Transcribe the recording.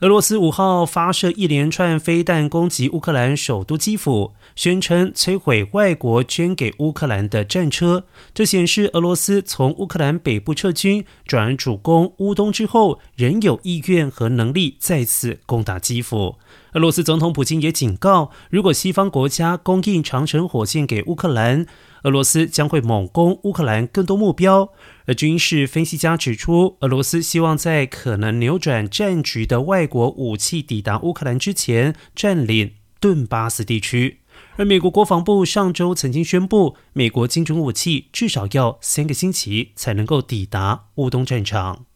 俄罗斯五号发射一连串飞弹攻击乌克兰首都基辅，宣称摧毁外国捐给乌克兰的战车。这显示俄罗斯从乌克兰北部撤军，转而主攻乌东之后，仍有意愿和能力再次攻打基辅。俄罗斯总统普京也警告，如果西方国家供应长城火箭给乌克兰，俄罗斯将会猛攻乌克兰更多目标。而军事分析家指出，俄罗斯希望在可能扭转战局的外国武器抵达乌克兰之前，占领顿巴斯地区。而美国国防部上周曾经宣布，美国精准武器至少要三个星期才能够抵达乌东战场。